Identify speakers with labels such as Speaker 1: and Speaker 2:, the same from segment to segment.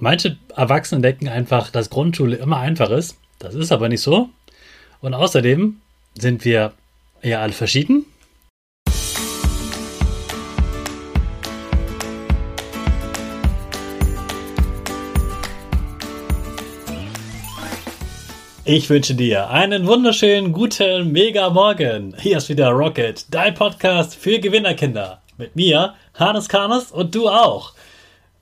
Speaker 1: Manche Erwachsene denken einfach, dass Grundschule immer einfach ist. Das ist aber nicht so. Und außerdem sind wir ja alle verschieden. Ich wünsche dir einen wunderschönen guten Mega Morgen. Hier ist wieder Rocket, dein Podcast für Gewinnerkinder. Mit mir, Hannes Karnes und du auch.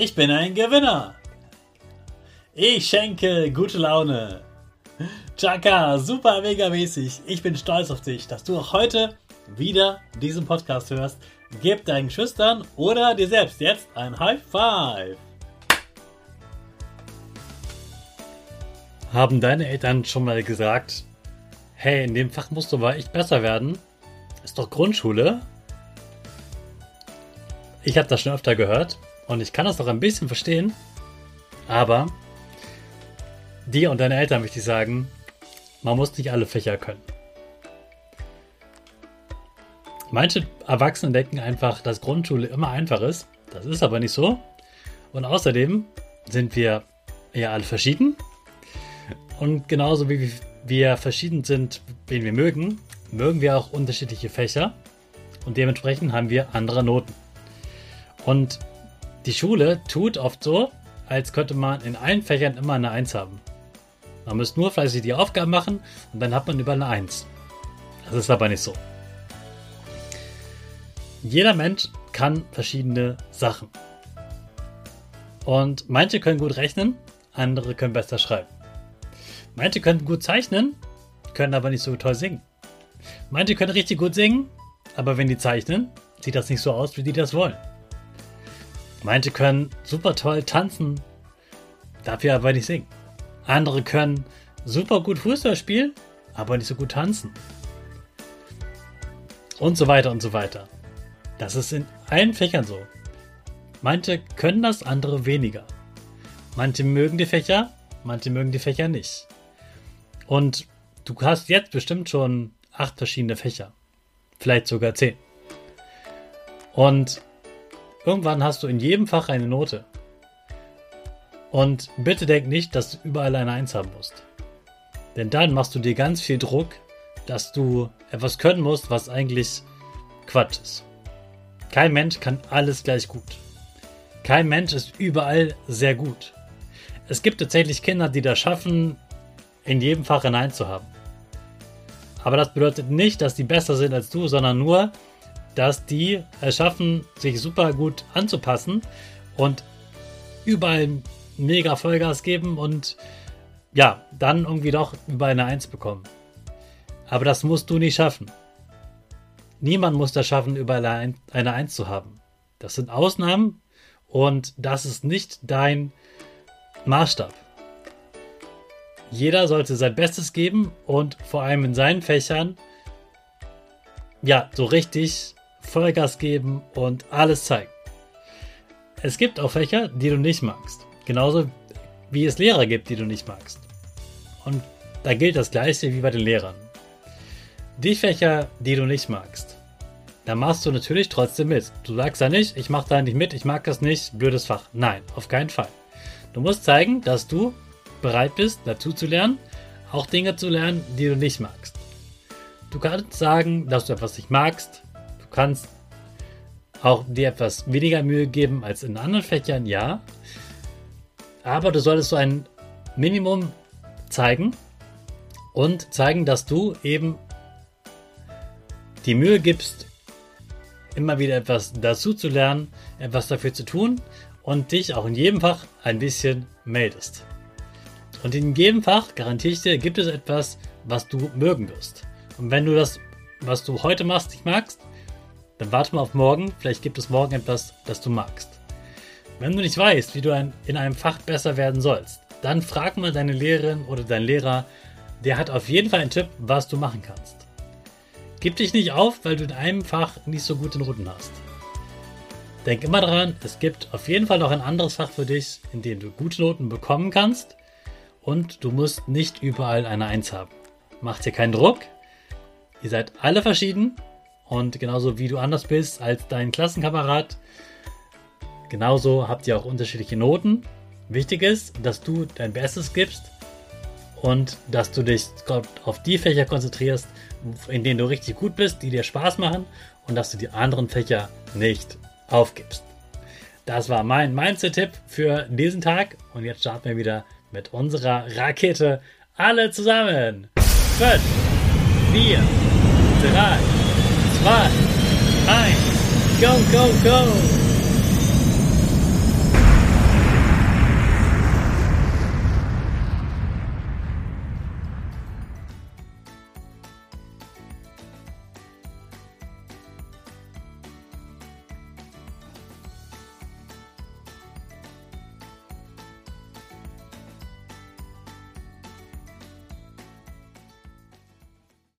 Speaker 1: Ich bin ein Gewinner. Ich schenke gute Laune. Chaka, super mega mäßig. Ich bin stolz auf dich, dass du auch heute wieder diesen Podcast hörst. Gib deinen Schüchtern oder dir selbst jetzt ein High Five. Haben deine Eltern schon mal gesagt, hey, in dem Fach musst du aber echt besser werden? Ist doch Grundschule. Ich habe das schon öfter gehört und ich kann das auch ein bisschen verstehen, aber dir und deinen Eltern möchte ich sagen, man muss nicht alle Fächer können. Manche Erwachsene denken einfach, dass Grundschule immer einfach ist. Das ist aber nicht so. Und außerdem sind wir ja alle verschieden. Und genauso wie wir verschieden sind, wen wir mögen, mögen wir auch unterschiedliche Fächer. Und dementsprechend haben wir andere Noten. Und die Schule tut oft so, als könnte man in allen Fächern immer eine Eins haben. Man muss nur fleißig die Aufgaben machen und dann hat man überall eine 1. Das ist aber nicht so. Jeder Mensch kann verschiedene Sachen. Und manche können gut rechnen, andere können besser schreiben. Manche können gut zeichnen, können aber nicht so toll singen. Manche können richtig gut singen, aber wenn die zeichnen, sieht das nicht so aus, wie die das wollen. Manche können super toll tanzen, dafür aber nicht singen. Andere können super gut Fußball spielen, aber nicht so gut tanzen. Und so weiter und so weiter. Das ist in allen Fächern so. Manche können das, andere weniger. Manche mögen die Fächer, manche mögen die Fächer nicht. Und du hast jetzt bestimmt schon acht verschiedene Fächer. Vielleicht sogar zehn. Und irgendwann hast du in jedem Fach eine Note. Und bitte denk nicht, dass du überall eine Eins haben musst. Denn dann machst du dir ganz viel Druck, dass du etwas können musst, was eigentlich Quatsch ist. Kein Mensch kann alles gleich gut. Kein Mensch ist überall sehr gut. Es gibt tatsächlich Kinder, die das schaffen, in jedem Fach ein Eins zu haben. Aber das bedeutet nicht, dass die besser sind als du, sondern nur, dass die es schaffen, sich super gut anzupassen und überall mega Vollgas geben und ja, dann irgendwie doch über eine Eins bekommen. Aber das musst du nicht schaffen. Niemand muss das schaffen, über eine Eins zu haben. Das sind Ausnahmen und das ist nicht dein Maßstab. Jeder sollte sein Bestes geben und vor allem in seinen Fächern ja, so richtig Vollgas geben und alles zeigen. Es gibt auch Fächer, die du nicht magst. Genauso wie es Lehrer gibt, die du nicht magst. Und da gilt das Gleiche wie bei den Lehrern. Die Fächer, die du nicht magst, da machst du natürlich trotzdem mit. Du sagst ja nicht, ich mache da nicht mit, ich mag das nicht, blödes Fach. Nein, auf keinen Fall. Du musst zeigen, dass du bereit bist, dazu zu lernen, auch Dinge zu lernen, die du nicht magst. Du kannst sagen, dass du etwas nicht magst. Du kannst auch dir etwas weniger Mühe geben als in anderen Fächern, ja. Aber du solltest so ein Minimum zeigen und zeigen, dass du eben die Mühe gibst, immer wieder etwas dazu zu lernen, etwas dafür zu tun und dich auch in jedem Fach ein bisschen meldest. Und in jedem Fach, garantiere ich dir, gibt es etwas, was du mögen wirst. Und wenn du das, was du heute machst, nicht magst, dann warte mal auf morgen. Vielleicht gibt es morgen etwas, das du magst. Wenn du nicht weißt, wie du in einem Fach besser werden sollst, dann frag mal deine Lehrerin oder deinen Lehrer. Der hat auf jeden Fall einen Tipp, was du machen kannst. Gib dich nicht auf, weil du in einem Fach nicht so gute Noten hast. Denk immer daran, es gibt auf jeden Fall noch ein anderes Fach für dich, in dem du gute Noten bekommen kannst und du musst nicht überall eine Eins haben. Mach dir keinen Druck, Ihr seid alle verschieden und genauso wie du anders bist als dein Klassenkamerad, genauso habt ihr auch unterschiedliche Noten. Wichtig ist, dass du dein Bestes gibst und dass du dich auf die Fächer konzentrierst, in denen du richtig gut bist, die dir Spaß machen und dass du die anderen Fächer nicht aufgibst. Das war mein Mindset-Tipp für diesen Tag und jetzt starten wir wieder mit unserer Rakete. Alle zusammen. 5, 4, 3, 2, 1, go, go, go!